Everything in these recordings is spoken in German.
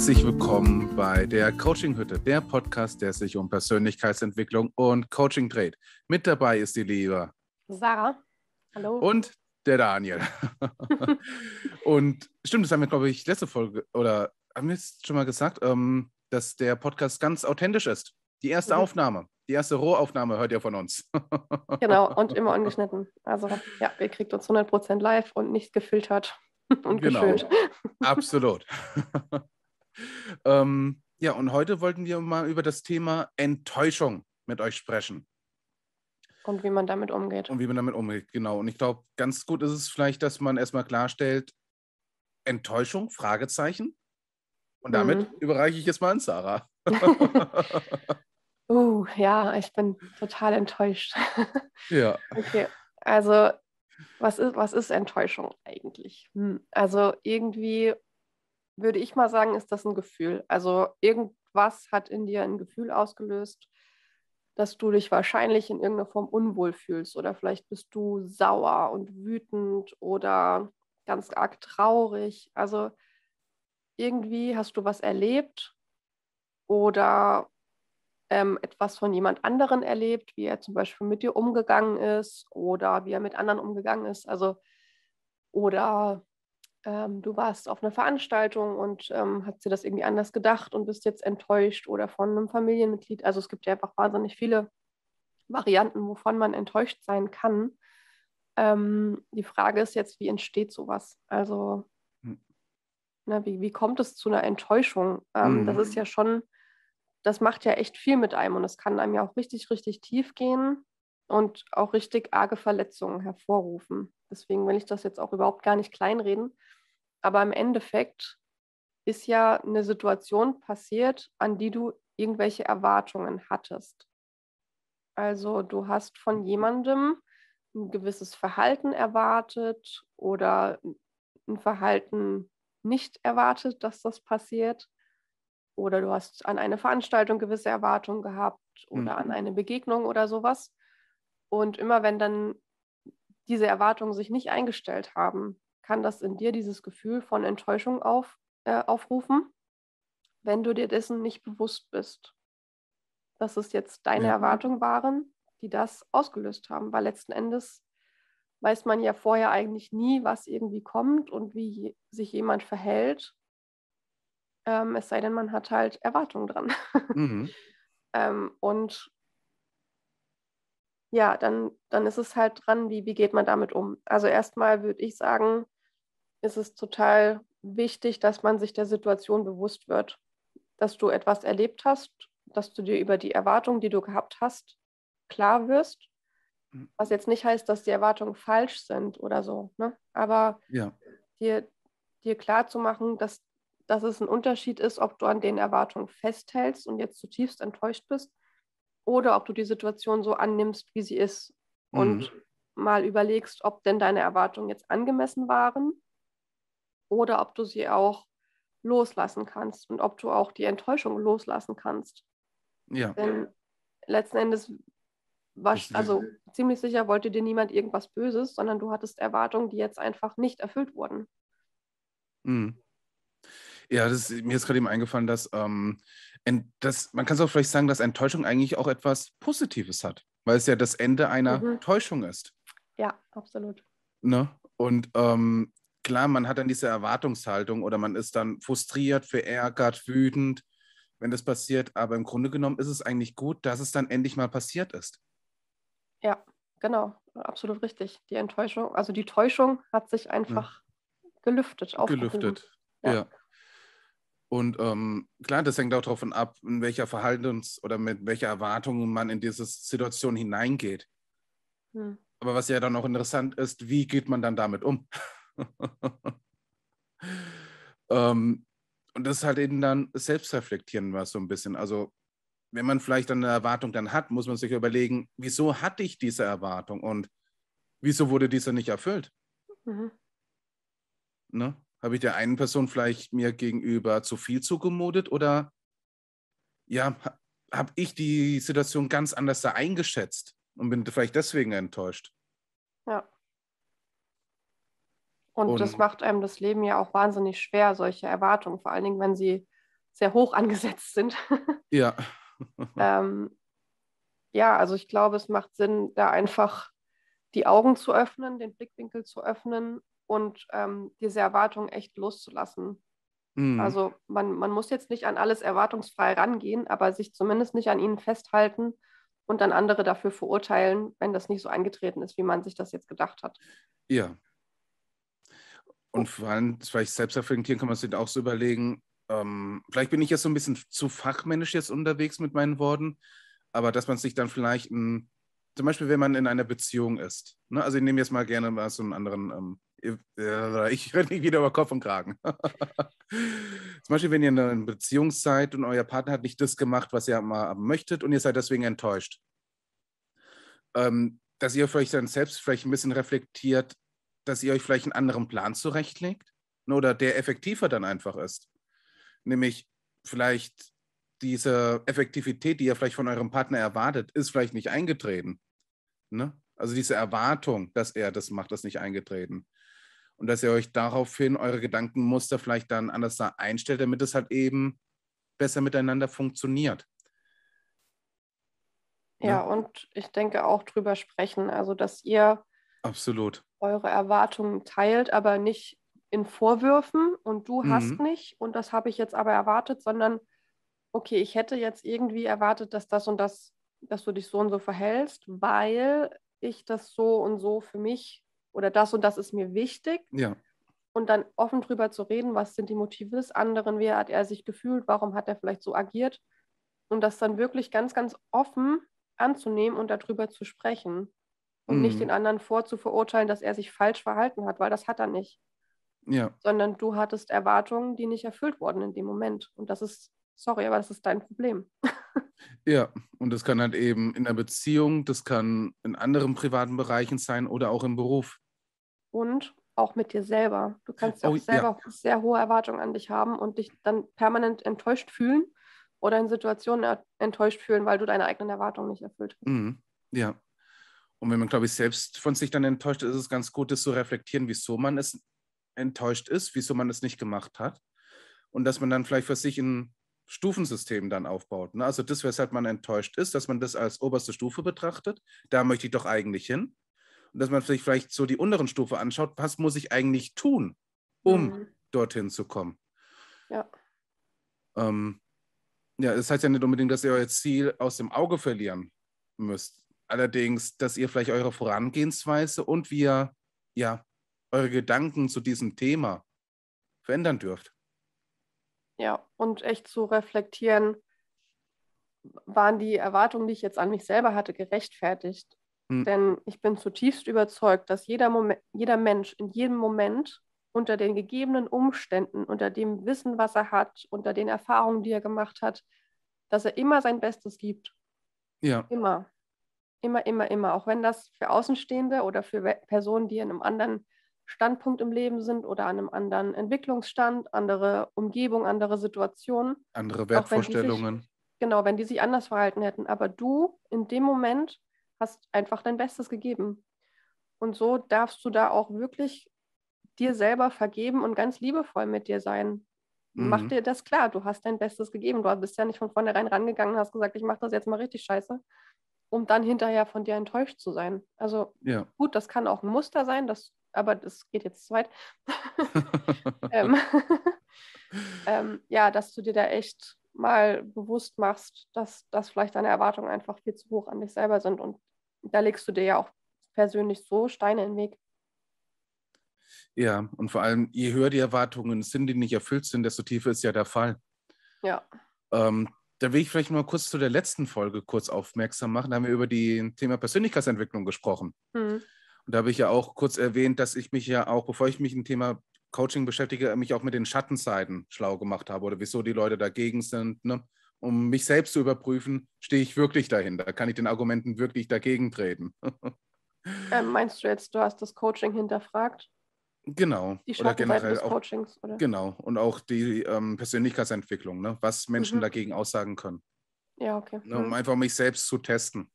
Herzlich willkommen bei der Coaching Hütte, der Podcast, der sich um Persönlichkeitsentwicklung und Coaching dreht. Mit dabei ist die liebe Sarah. Hallo. Und der Daniel. und stimmt, das haben wir, glaube ich, letzte Folge oder haben wir es schon mal gesagt, ähm, dass der Podcast ganz authentisch ist. Die erste mhm. Aufnahme, die erste Rohaufnahme hört ihr von uns. genau, und immer ungeschnitten. Also ja, ihr kriegt uns 100% live und nicht gefiltert und genau. Absolut. Ähm, ja, und heute wollten wir mal über das Thema Enttäuschung mit euch sprechen. Und wie man damit umgeht. Und wie man damit umgeht, genau. Und ich glaube, ganz gut ist es vielleicht, dass man erstmal klarstellt, Enttäuschung, Fragezeichen. Und damit mhm. überreiche ich es mal an Sarah. uh, ja, ich bin total enttäuscht. ja. Okay, also was ist, was ist Enttäuschung eigentlich? Hm. Also irgendwie würde ich mal sagen, ist das ein Gefühl. Also irgendwas hat in dir ein Gefühl ausgelöst, dass du dich wahrscheinlich in irgendeiner Form unwohl fühlst oder vielleicht bist du sauer und wütend oder ganz arg traurig. Also irgendwie hast du was erlebt oder ähm, etwas von jemand anderen erlebt, wie er zum Beispiel mit dir umgegangen ist oder wie er mit anderen umgegangen ist. Also oder ähm, du warst auf einer Veranstaltung und ähm, hast dir das irgendwie anders gedacht und bist jetzt enttäuscht oder von einem Familienmitglied. Also es gibt ja einfach wahnsinnig viele Varianten, wovon man enttäuscht sein kann. Ähm, die Frage ist jetzt, wie entsteht sowas? Also hm. ne, wie, wie kommt es zu einer Enttäuschung? Mhm. Das ist ja schon, das macht ja echt viel mit einem und es kann einem ja auch richtig, richtig tief gehen und auch richtig arge Verletzungen hervorrufen. Deswegen will ich das jetzt auch überhaupt gar nicht kleinreden. Aber im Endeffekt ist ja eine Situation passiert, an die du irgendwelche Erwartungen hattest. Also du hast von jemandem ein gewisses Verhalten erwartet oder ein Verhalten nicht erwartet, dass das passiert. Oder du hast an eine Veranstaltung gewisse Erwartungen gehabt oder mhm. an eine Begegnung oder sowas. Und immer wenn dann diese Erwartungen sich nicht eingestellt haben, kann das in dir dieses Gefühl von Enttäuschung auf, äh, aufrufen, wenn du dir dessen nicht bewusst bist, dass es jetzt deine ja. Erwartungen waren, die das ausgelöst haben, weil letzten Endes weiß man ja vorher eigentlich nie, was irgendwie kommt und wie sich jemand verhält. Ähm, es sei denn, man hat halt Erwartungen dran. Mhm. ähm, und ja, dann, dann ist es halt dran, wie, wie geht man damit um. Also erstmal würde ich sagen, ist es total wichtig, dass man sich der Situation bewusst wird, dass du etwas erlebt hast, dass du dir über die Erwartungen, die du gehabt hast, klar wirst. Mhm. Was jetzt nicht heißt, dass die Erwartungen falsch sind oder so. Ne? Aber ja. dir, dir klar zu machen, dass, dass es ein Unterschied ist, ob du an den Erwartungen festhältst und jetzt zutiefst enttäuscht bist oder ob du die Situation so annimmst, wie sie ist und mhm. mal überlegst, ob denn deine Erwartungen jetzt angemessen waren oder ob du sie auch loslassen kannst und ob du auch die Enttäuschung loslassen kannst. Ja. Denn letzten Endes war, also ziemlich sicher wollte dir niemand irgendwas Böses, sondern du hattest Erwartungen, die jetzt einfach nicht erfüllt wurden. Mhm. Ja, das, mir ist gerade eben eingefallen, dass ähm, das, man kann es auch vielleicht sagen, dass Enttäuschung eigentlich auch etwas Positives hat, weil es ja das Ende einer mhm. Täuschung ist. Ja, absolut. Ne? Und ähm, klar, man hat dann diese Erwartungshaltung oder man ist dann frustriert, verärgert, wütend, wenn das passiert. Aber im Grunde genommen ist es eigentlich gut, dass es dann endlich mal passiert ist. Ja, genau, absolut richtig. Die Enttäuschung, also die Täuschung hat sich einfach ja. gelüftet. Gelüftet, ja. ja. Und ähm, klar, das hängt auch davon ab, in welcher Verhaltens- oder mit welcher Erwartung man in diese Situation hineingeht. Hm. Aber was ja dann auch interessant ist, wie geht man dann damit um? ähm, und das ist halt eben dann selbstreflektieren was so ein bisschen. Also wenn man vielleicht eine Erwartung dann hat, muss man sich überlegen, wieso hatte ich diese Erwartung und wieso wurde diese nicht erfüllt? Mhm. Ne? Habe ich der einen Person vielleicht mir gegenüber zu viel zugemutet oder ja, habe ich die Situation ganz anders da eingeschätzt und bin vielleicht deswegen enttäuscht? Ja. Und, und das macht einem das Leben ja auch wahnsinnig schwer, solche Erwartungen, vor allen Dingen, wenn sie sehr hoch angesetzt sind. Ja. ähm, ja, also ich glaube, es macht Sinn, da einfach die Augen zu öffnen, den Blickwinkel zu öffnen und ähm, diese Erwartungen echt loszulassen. Mhm. Also man, man muss jetzt nicht an alles erwartungsfrei rangehen, aber sich zumindest nicht an ihnen festhalten und dann andere dafür verurteilen, wenn das nicht so eingetreten ist, wie man sich das jetzt gedacht hat. Ja. Und vor allem, vielleicht selbst reflektieren kann man sich auch so überlegen, ähm, vielleicht bin ich jetzt so ein bisschen zu fachmännisch jetzt unterwegs mit meinen Worten, aber dass man sich dann vielleicht ein, zum Beispiel, wenn man in einer Beziehung ist, ne? also ich nehme jetzt mal gerne mal so einen anderen, ähm, ich rede nicht wieder über Kopf und Kragen. zum Beispiel, wenn ihr in einer Beziehung seid und euer Partner hat nicht das gemacht, was ihr mal möchtet und ihr seid deswegen enttäuscht. Ähm, dass ihr vielleicht dann selbst vielleicht ein bisschen reflektiert, dass ihr euch vielleicht einen anderen Plan zurechtlegt ne, oder der effektiver dann einfach ist. Nämlich vielleicht diese Effektivität, die ihr vielleicht von eurem Partner erwartet, ist vielleicht nicht eingetreten. Ne? Also diese Erwartung, dass er das macht, ist nicht eingetreten. Und dass ihr euch daraufhin eure Gedankenmuster vielleicht dann anders da einstellt, damit es halt eben besser miteinander funktioniert. Ja, ja, und ich denke auch drüber sprechen, also dass ihr Absolut. eure Erwartungen teilt, aber nicht in Vorwürfen und du mhm. hast nicht und das habe ich jetzt aber erwartet, sondern okay, ich hätte jetzt irgendwie erwartet, dass das und das, dass du dich so und so verhältst, weil ich das so und so für mich oder das und das ist mir wichtig. Ja. Und dann offen drüber zu reden, was sind die Motive des anderen, wie hat er sich gefühlt, warum hat er vielleicht so agiert und das dann wirklich ganz, ganz offen anzunehmen und darüber zu sprechen und mhm. nicht den anderen vorzuverurteilen, dass er sich falsch verhalten hat, weil das hat er nicht. Ja. Sondern du hattest Erwartungen, die nicht erfüllt wurden in dem Moment. Und das ist, sorry, aber das ist dein Problem. ja, und das kann halt eben in der Beziehung, das kann in anderen privaten Bereichen sein oder auch im Beruf. Und auch mit dir selber. Du kannst auch oh, selber ja. sehr hohe Erwartungen an dich haben und dich dann permanent enttäuscht fühlen oder in Situationen enttäuscht fühlen, weil du deine eigenen Erwartungen nicht erfüllt hast. Mhm. Ja. Und wenn man, glaube ich, selbst von sich dann enttäuscht ist, ist es ganz gut, das zu reflektieren, wieso man es enttäuscht ist, wieso man es nicht gemacht hat. Und dass man dann vielleicht für sich ein Stufensystem dann aufbaut. Ne? Also das, weshalb man enttäuscht ist, dass man das als oberste Stufe betrachtet. Da möchte ich doch eigentlich hin. Und dass man sich vielleicht so die unteren Stufe anschaut, was muss ich eigentlich tun, um mhm. dorthin zu kommen. Ja. Ähm, ja, das heißt ja nicht unbedingt, dass ihr euer Ziel aus dem Auge verlieren müsst. Allerdings, dass ihr vielleicht eure Vorangehensweise und wie ihr ja, eure Gedanken zu diesem Thema verändern dürft. Ja, und echt zu reflektieren, waren die Erwartungen, die ich jetzt an mich selber hatte, gerechtfertigt? Hm. Denn ich bin zutiefst überzeugt, dass jeder, Moment, jeder Mensch in jedem Moment unter den gegebenen Umständen, unter dem Wissen, was er hat, unter den Erfahrungen, die er gemacht hat, dass er immer sein Bestes gibt. Ja. Immer. Immer, immer, immer. Auch wenn das für Außenstehende oder für Personen, die in einem anderen Standpunkt im Leben sind oder an einem anderen Entwicklungsstand, andere Umgebung, andere Situationen. Andere Wertvorstellungen. Sich, genau, wenn die sich anders verhalten hätten. Aber du in dem Moment hast einfach dein Bestes gegeben. Und so darfst du da auch wirklich dir selber vergeben und ganz liebevoll mit dir sein. Mhm. Mach dir das klar, du hast dein Bestes gegeben. Du bist ja nicht von vornherein rangegangen und hast gesagt, ich mache das jetzt mal richtig scheiße, um dann hinterher von dir enttäuscht zu sein. Also ja. gut, das kann auch ein Muster sein, das, aber das geht jetzt zu weit. ähm, ähm, ja, dass du dir da echt mal bewusst machst, dass, dass vielleicht deine Erwartungen einfach viel zu hoch an dich selber sind. Und da legst du dir ja auch persönlich so Steine in den Weg. Ja, und vor allem, je höher die Erwartungen sind, die nicht erfüllt sind, desto tiefer ist ja der Fall. Ja. Ähm, da will ich vielleicht mal kurz zu der letzten Folge kurz aufmerksam machen. Da haben wir über die Thema Persönlichkeitsentwicklung gesprochen. Mhm. Und da habe ich ja auch kurz erwähnt, dass ich mich ja auch, bevor ich mich mit dem Thema Coaching beschäftige, mich auch mit den Schattenseiten schlau gemacht habe oder wieso die Leute dagegen sind. Ne? Um mich selbst zu überprüfen, stehe ich wirklich dahinter? Kann ich den Argumenten wirklich dagegen treten? ähm, meinst du jetzt, du hast das Coaching hinterfragt? Genau. Die oder generell des auch, Coachings, oder? Genau. Und auch die ähm, Persönlichkeitsentwicklung, ne? was Menschen mhm. dagegen aussagen können. Ja, okay. Ne? Um mhm. einfach mich selbst zu testen.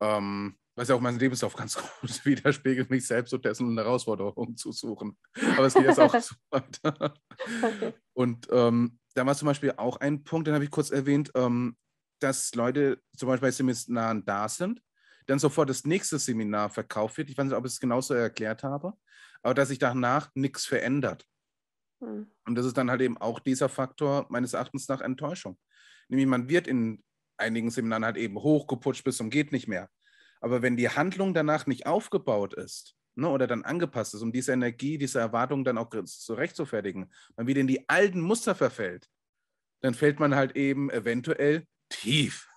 Ähm, was ja auch mein Lebenslauf ganz gut widerspiegelt, mich selbst zu testen und Herausforderungen zu suchen. Aber es geht jetzt auch so weit. okay. Und ähm, da war zum Beispiel auch ein Punkt, den habe ich kurz erwähnt, ähm, dass Leute zum Beispiel bei Seminaren da sind, dann sofort das nächste Seminar verkauft wird. Ich weiß nicht, ob ich es genauso erklärt habe, aber dass sich danach nichts verändert. Hm. Und das ist dann halt eben auch dieser Faktor meines Erachtens nach Enttäuschung. Nämlich man wird in einigen Seminaren halt eben hochgeputscht bis zum geht nicht mehr. Aber wenn die Handlung danach nicht aufgebaut ist ne, oder dann angepasst ist, um diese Energie, diese Erwartung dann auch zurechtzufertigen, man wieder in die alten Muster verfällt, dann fällt man halt eben eventuell tief.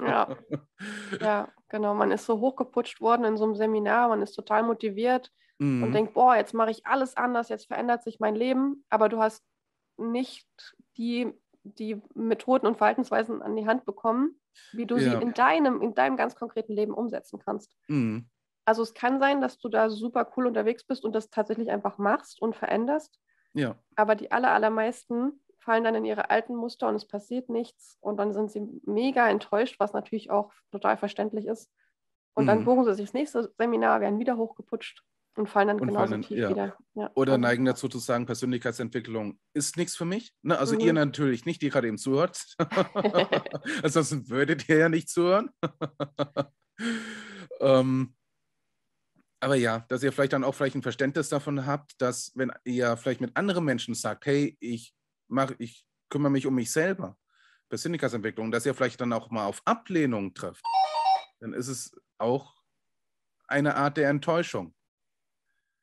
Ja. ja, genau. Man ist so hochgeputscht worden in so einem Seminar, man ist total motiviert mhm. und denkt, boah, jetzt mache ich alles anders, jetzt verändert sich mein Leben, aber du hast nicht die, die Methoden und Verhaltensweisen an die Hand bekommen, wie du ja. sie in deinem, in deinem ganz konkreten Leben umsetzen kannst. Mhm. Also es kann sein, dass du da super cool unterwegs bist und das tatsächlich einfach machst und veränderst. Ja. Aber die aller, allermeisten fallen dann in ihre alten Muster und es passiert nichts und dann sind sie mega enttäuscht, was natürlich auch total verständlich ist. Und mhm. dann buchen sie sich das nächste Seminar, werden wieder hochgeputscht und fallen dann und genauso fallen, tief ja. wieder. Ja. Oder und, neigen dazu zu sagen, Persönlichkeitsentwicklung ist nichts für mich. Ne? Also mhm. ihr natürlich nicht, die gerade eben zuhört. Ansonsten würdet ihr ja nicht zuhören. ähm, aber ja, dass ihr vielleicht dann auch vielleicht ein Verständnis davon habt, dass wenn ihr vielleicht mit anderen Menschen sagt, hey, ich mache, ich kümmere mich um mich selber, Persönlichkeitsentwicklung, dass ihr vielleicht dann auch mal auf Ablehnung trifft, dann ist es auch eine Art der Enttäuschung.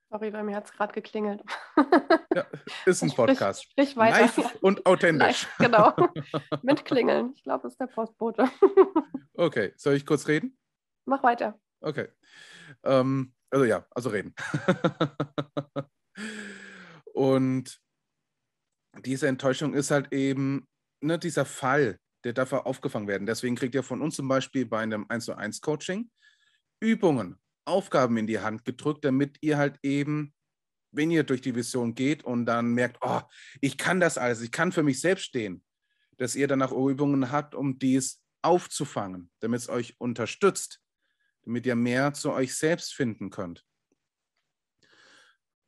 Sorry, bei mir hat es gerade geklingelt. Ja, ist ein Podcast. Sprich, sprich weiter. Live und authentisch. Live, genau. Mit Klingeln. Ich glaube, das ist der Postbote. Okay, soll ich kurz reden? Mach weiter. Okay. Ähm, also ja, also reden. und diese Enttäuschung ist halt eben ne, dieser Fall, der darf aufgefangen werden. Deswegen kriegt ihr von uns zum Beispiel bei einem 1 zu 1 Coaching Übungen, Aufgaben in die Hand gedrückt, damit ihr halt eben, wenn ihr durch die Vision geht und dann merkt, oh, ich kann das alles, ich kann für mich selbst stehen, dass ihr danach Übungen habt, um dies aufzufangen, damit es euch unterstützt, damit ihr mehr zu euch selbst finden könnt.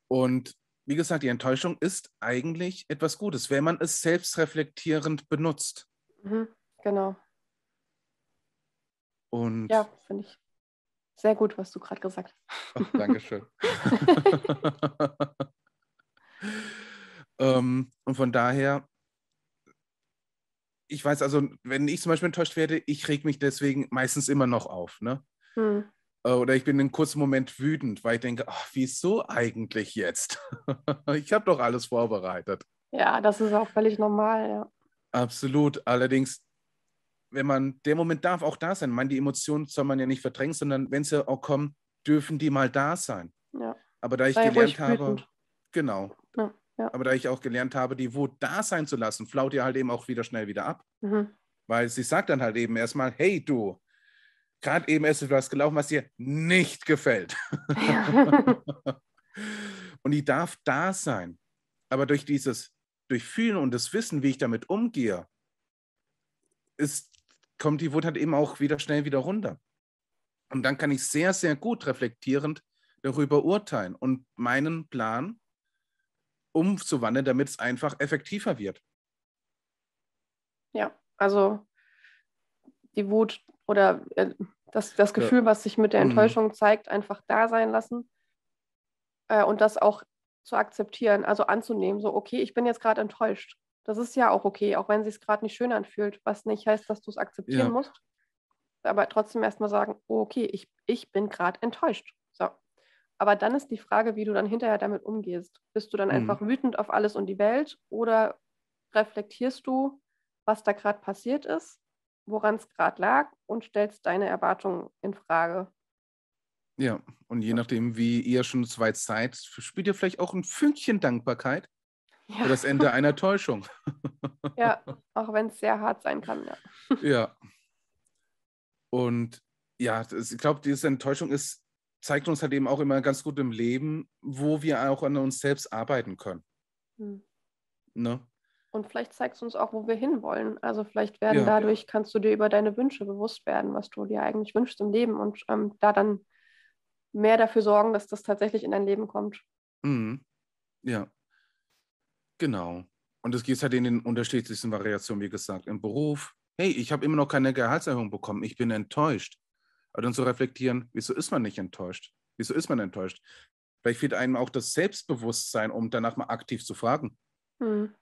Und wie gesagt, die Enttäuschung ist eigentlich etwas Gutes, wenn man es selbstreflektierend benutzt. Mhm, genau. Und ja, finde ich sehr gut, was du gerade gesagt hast. Ach, Dankeschön. ähm, und von daher, ich weiß also, wenn ich zum Beispiel enttäuscht werde, ich reg mich deswegen meistens immer noch auf. Ne? Hm. Äh, oder ich bin einen kurzen Moment wütend, weil ich denke, ach, wieso eigentlich jetzt? ich habe doch alles vorbereitet. Ja, das ist auch völlig normal, ja. Absolut. Allerdings, wenn man, der Moment darf auch da sein. Ich meine, die Emotionen soll man ja nicht verdrängen, sondern wenn sie auch kommen, dürfen die mal da sein. Ja. Aber da ich Sei gelernt habe, wütend. genau. Ja, ja. Aber da ich auch gelernt habe, die Wut da sein zu lassen, flaut ihr halt eben auch wieder schnell wieder ab. Mhm. Weil sie sagt dann halt eben erstmal, hey du, gerade eben ist etwas gelaufen, was dir nicht gefällt. Ja. und die darf da sein. Aber durch dieses Durchfühlen und das Wissen, wie ich damit umgehe, ist, kommt die Wut halt eben auch wieder schnell wieder runter. Und dann kann ich sehr, sehr gut reflektierend darüber urteilen und meinen Plan umzuwandeln, damit es einfach effektiver wird. Ja, also die Wut oder äh, das, das Gefühl, ja. was sich mit der mhm. Enttäuschung mhm. zeigt, einfach da sein lassen äh, und das auch zu akzeptieren, also anzunehmen, so, okay, ich bin jetzt gerade enttäuscht. Das ist ja auch okay, auch wenn es sich gerade nicht schön anfühlt, was nicht heißt, dass du es akzeptieren ja. musst. Aber trotzdem erstmal sagen, oh, okay, ich, ich bin gerade enttäuscht. So. Aber dann ist die Frage, wie du dann hinterher damit umgehst. Bist du dann mhm. einfach wütend auf alles und die Welt oder reflektierst du, was da gerade passiert ist woran es gerade lag und stellst deine Erwartungen in Frage. Ja, und je nachdem, wie ihr schon so weit seid, spürt ihr vielleicht auch ein Fünkchen Dankbarkeit ja. für das Ende einer Täuschung. ja, auch wenn es sehr hart sein kann. Ja. ja. Und ja, das, ich glaube, diese Enttäuschung ist, zeigt uns halt eben auch immer ganz gut im Leben, wo wir auch an uns selbst arbeiten können. Hm. Ne? Und vielleicht zeigst du uns auch, wo wir hinwollen. Also vielleicht werden ja, dadurch, kannst du dir über deine Wünsche bewusst werden, was du dir eigentlich wünschst im Leben und ähm, da dann mehr dafür sorgen, dass das tatsächlich in dein Leben kommt. Mhm. Ja, genau. Und es gibt halt in den unterschiedlichsten Variationen, wie gesagt, im Beruf. Hey, ich habe immer noch keine Gehaltserhöhung bekommen, ich bin enttäuscht. Aber dann zu reflektieren, wieso ist man nicht enttäuscht? Wieso ist man enttäuscht? Vielleicht fehlt einem auch das Selbstbewusstsein, um danach mal aktiv zu fragen. Hm.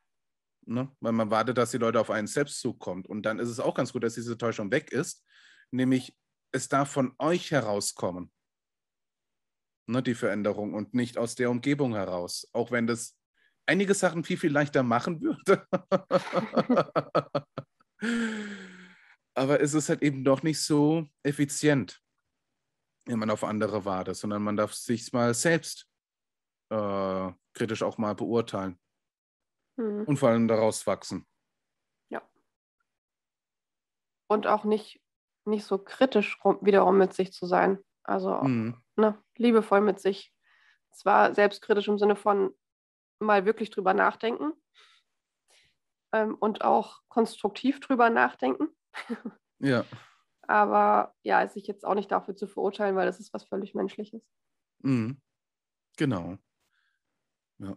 Ne? Weil man wartet, dass die Leute auf einen selbst zukommt. Und dann ist es auch ganz gut, dass diese Täuschung weg ist. Nämlich, es darf von euch herauskommen. Ne, die Veränderung und nicht aus der Umgebung heraus. Auch wenn das einige Sachen viel, viel leichter machen würde. Aber es ist halt eben doch nicht so effizient, wenn man auf andere wartet, sondern man darf sich mal selbst äh, kritisch auch mal beurteilen mhm. und vor allem daraus wachsen. Ja. Und auch nicht, nicht so kritisch rum, wiederum mit sich zu sein. Also mhm. ne, liebevoll mit sich. Zwar selbstkritisch im Sinne von mal wirklich drüber nachdenken ähm, und auch konstruktiv drüber nachdenken. ja. Aber ja, sich jetzt auch nicht dafür zu verurteilen, weil das ist was völlig Menschliches. Mhm. Genau. Ja.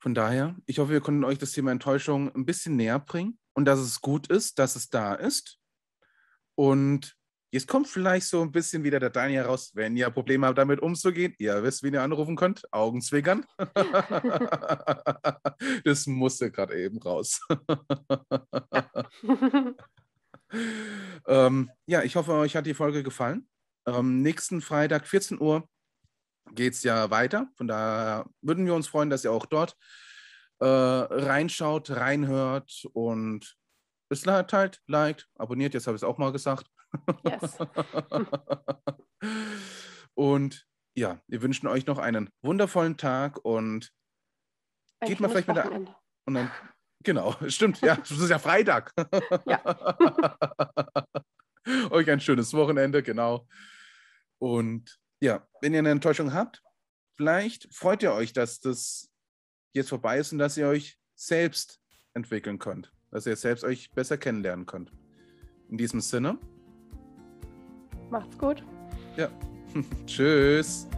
Von daher, ich hoffe, wir konnten euch das Thema Enttäuschung ein bisschen näher bringen und dass es gut ist, dass es da ist. Und jetzt kommt vielleicht so ein bisschen wieder der Daniel heraus, wenn ihr Probleme habt, damit umzugehen. Ihr wisst, wen ihr anrufen könnt. Augenzwinkern. das musste gerade eben raus. ähm, ja, ich hoffe, euch hat die Folge gefallen. Ähm, nächsten Freitag, 14 Uhr, geht es ja weiter. Von daher würden wir uns freuen, dass ihr auch dort äh, reinschaut, reinhört und es teilt, liked, abonniert. Jetzt habe ich es auch mal gesagt. Yes. und ja, wir wünschen euch noch einen wundervollen Tag und Ein geht mal vielleicht mit der. Und dann, genau, stimmt, ja, es ist ja Freitag. ja. euch ein schönes Wochenende, genau. Und ja, wenn ihr eine Enttäuschung habt, vielleicht freut ihr euch, dass das jetzt vorbei ist und dass ihr euch selbst entwickeln könnt, dass ihr selbst euch besser kennenlernen könnt. In diesem Sinne. Macht's gut. Ja. Tschüss.